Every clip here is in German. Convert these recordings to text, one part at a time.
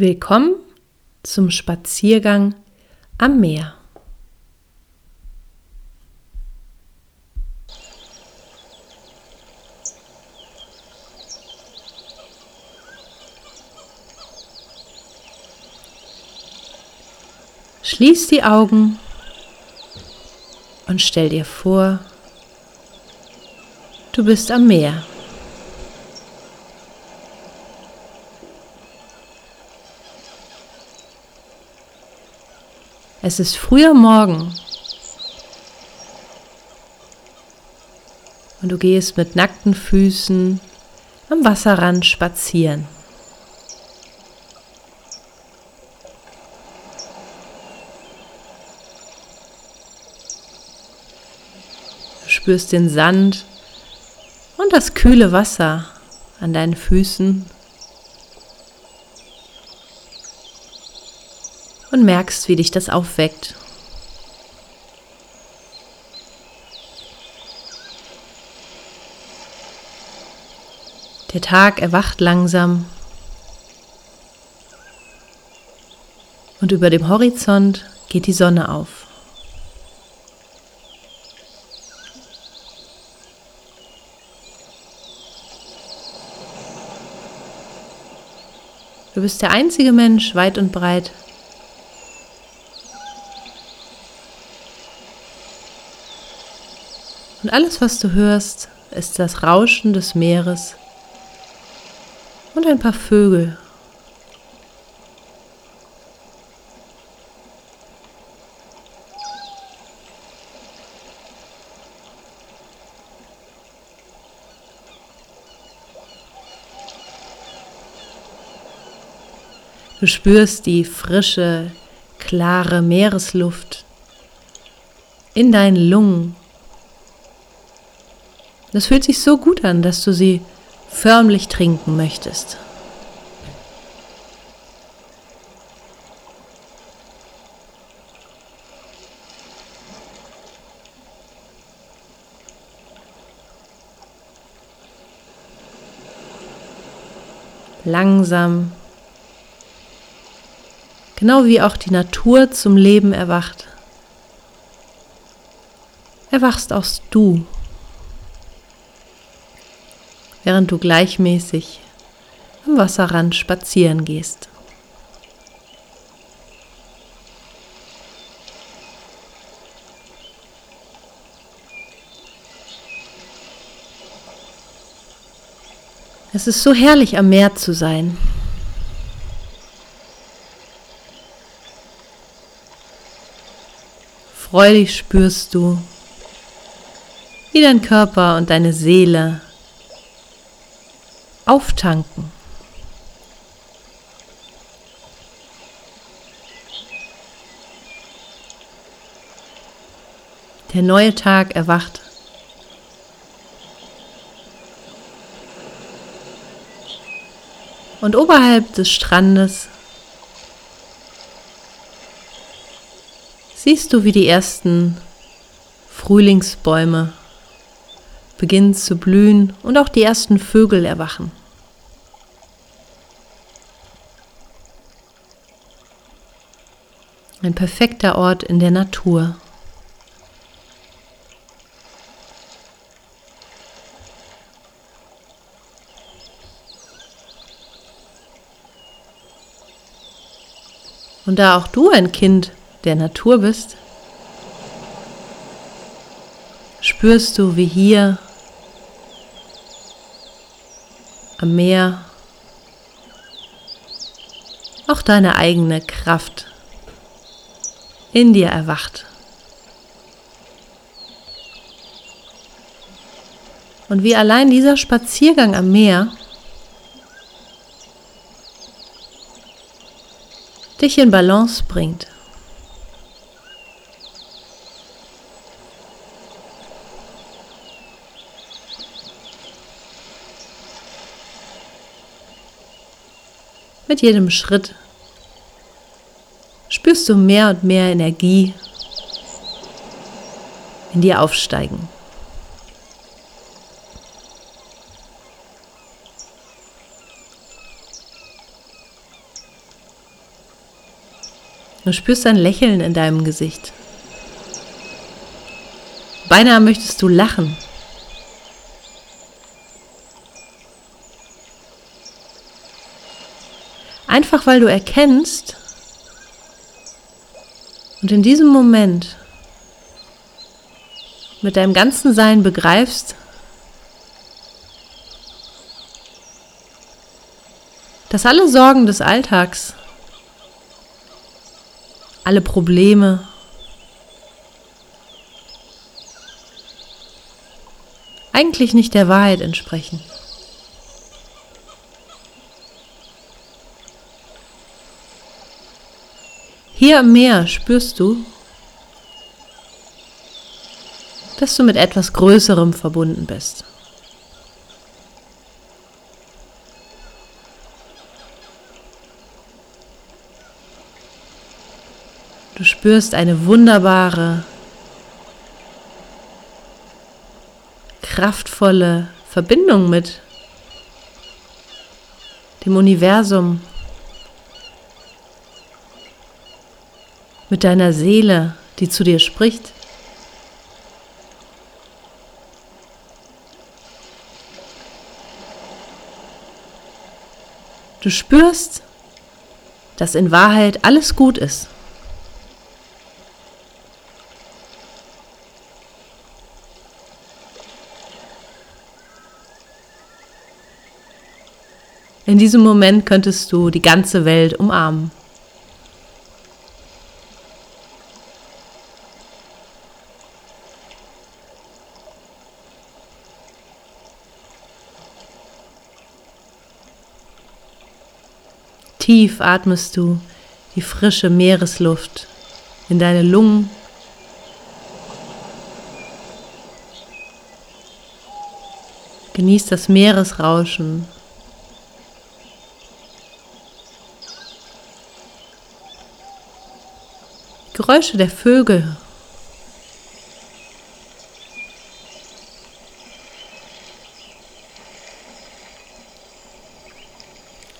Willkommen zum Spaziergang am Meer. Schließ die Augen und stell dir vor, du bist am Meer. Es ist früher Morgen und du gehst mit nackten Füßen am Wasserrand spazieren. Du spürst den Sand und das kühle Wasser an deinen Füßen und merkst, wie dich das aufweckt. Der Tag erwacht langsam und über dem Horizont geht die Sonne auf. Du bist der einzige Mensch weit und breit, Und alles, was du hörst, ist das Rauschen des Meeres und ein paar Vögel. Du spürst die frische, klare Meeresluft in deinen Lungen das fühlt sich so gut an, dass du sie förmlich trinken möchtest. Langsam, genau wie auch die Natur zum Leben erwacht, erwachst auch du während du gleichmäßig am Wasserrand spazieren gehst. Es ist so herrlich am Meer zu sein. Freudig spürst du, wie dein Körper und deine Seele auftanken. Der neue Tag erwacht. Und oberhalb des Strandes siehst du, wie die ersten Frühlingsbäume beginnen zu blühen und auch die ersten Vögel erwachen. Ein perfekter Ort in der Natur. Und da auch du ein Kind der Natur bist, spürst du, wie hier am Meer auch deine eigene Kraft in dir erwacht. Und wie allein dieser Spaziergang am Meer dich in Balance bringt. Mit jedem Schritt spürst du mehr und mehr Energie in dir aufsteigen. Du spürst ein Lächeln in deinem Gesicht. Beinahe möchtest du lachen. Einfach weil du erkennst und in diesem Moment mit deinem ganzen Sein begreifst, dass alle Sorgen des Alltags, alle Probleme, eigentlich nicht der Wahrheit entsprechen. Hier im Meer spürst du, dass du mit etwas Größerem verbunden bist. Du spürst eine wunderbare, kraftvolle Verbindung mit dem Universum, mit deiner Seele, die zu dir spricht. Du spürst, dass in Wahrheit alles gut ist. In diesem Moment könntest du die ganze Welt umarmen. Tief atmest du die frische Meeresluft in deine Lungen. Genieß das Meeresrauschen. Geräusche der Vögel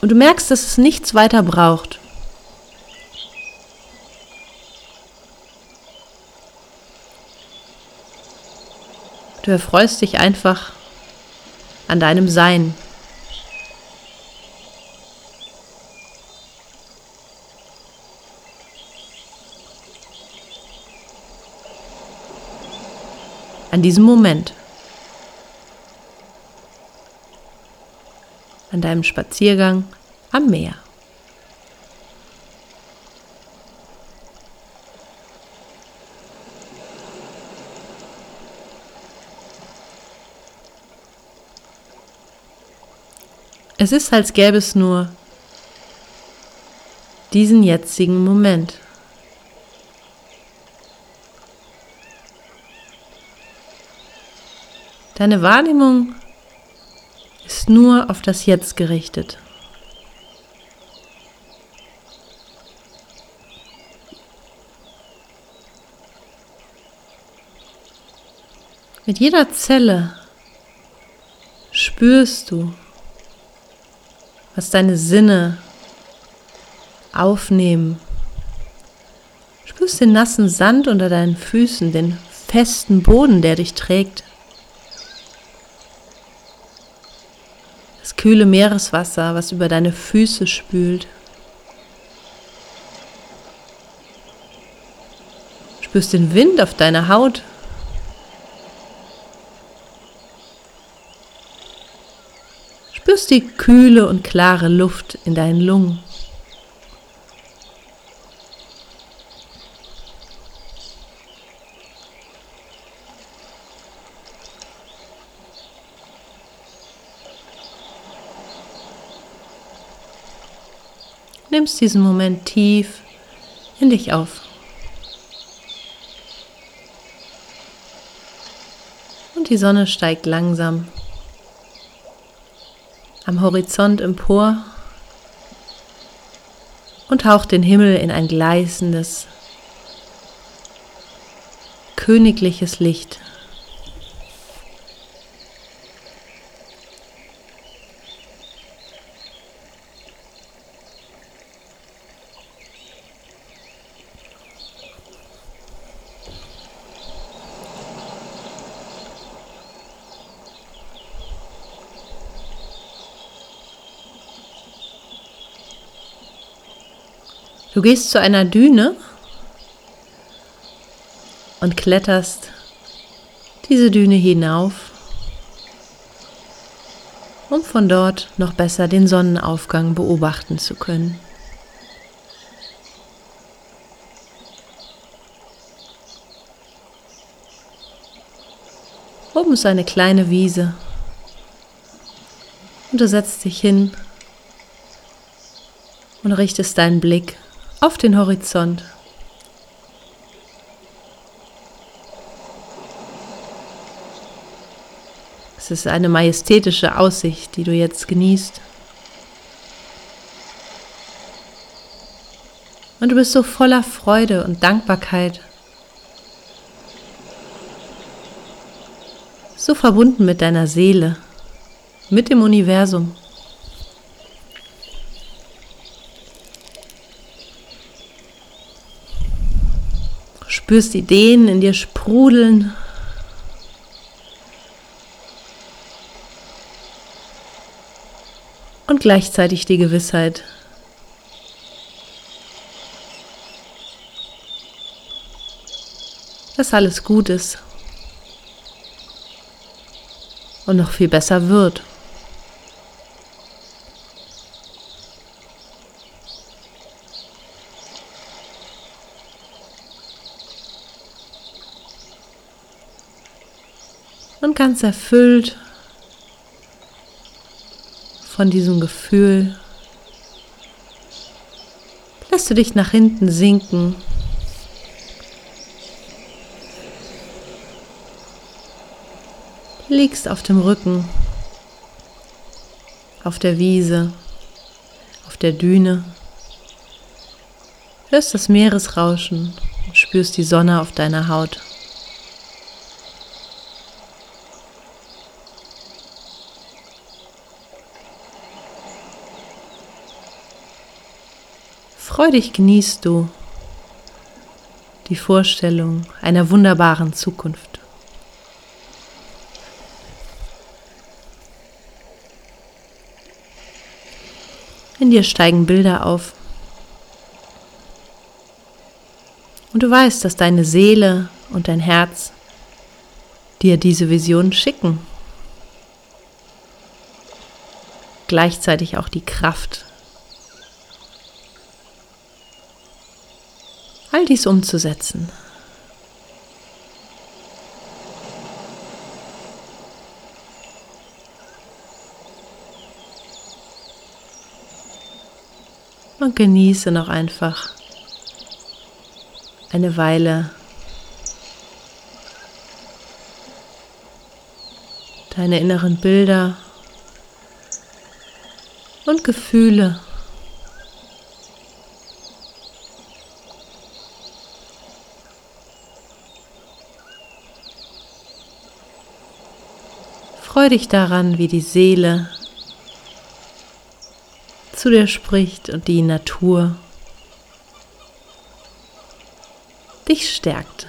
Und du merkst, dass es nichts weiter braucht. Du erfreust dich einfach an deinem Sein. An diesem Moment. An deinem Spaziergang am Meer. Es ist, als gäbe es nur diesen jetzigen Moment. Deine Wahrnehmung ist nur auf das Jetzt gerichtet. Mit jeder Zelle spürst du, was deine Sinne aufnehmen. Spürst den nassen Sand unter deinen Füßen, den festen Boden, der dich trägt. Kühle Meereswasser, was über deine Füße spült. Spürst den Wind auf deiner Haut. Spürst die kühle und klare Luft in deinen Lungen. Nimmst diesen Moment tief in dich auf. Und die Sonne steigt langsam am Horizont empor und taucht den Himmel in ein gleißendes, königliches Licht. Du gehst zu einer Düne und kletterst diese Düne hinauf, um von dort noch besser den Sonnenaufgang beobachten zu können. Oben ist eine kleine Wiese und du setzt dich hin und richtest deinen Blick auf den Horizont. Es ist eine majestätische Aussicht, die du jetzt genießt. Und du bist so voller Freude und Dankbarkeit. So verbunden mit deiner Seele, mit dem Universum. Spürst Ideen in dir sprudeln. Und gleichzeitig die Gewissheit, dass alles gut ist und noch viel besser wird. Und ganz erfüllt von diesem Gefühl lässt du dich nach hinten sinken. Liegst auf dem Rücken, auf der Wiese, auf der Düne, hörst das Meeresrauschen und spürst die Sonne auf deiner Haut. Freudig genießt du die Vorstellung einer wunderbaren Zukunft. In dir steigen Bilder auf. Und du weißt, dass deine Seele und dein Herz dir diese Vision schicken. Gleichzeitig auch die Kraft all dies umzusetzen. Und genieße noch einfach eine Weile deine inneren Bilder und Gefühle. Freu dich daran, wie die Seele zu dir spricht und die Natur dich stärkt.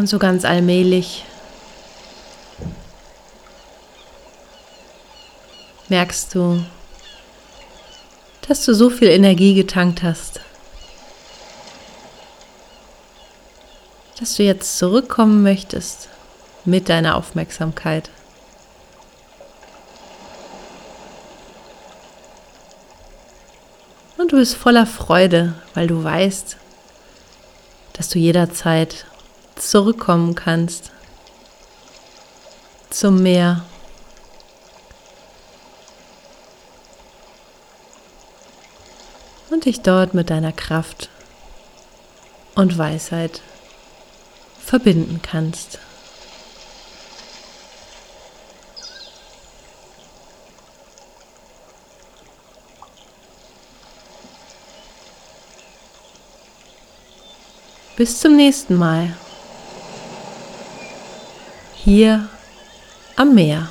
Und so ganz allmählich merkst du, dass du so viel Energie getankt hast, dass du jetzt zurückkommen möchtest mit deiner Aufmerksamkeit. Und du bist voller Freude, weil du weißt, dass du jederzeit zurückkommen kannst zum Meer. Und dich dort mit deiner Kraft und Weisheit verbinden kannst. Bis zum nächsten Mal. Hier am Meer.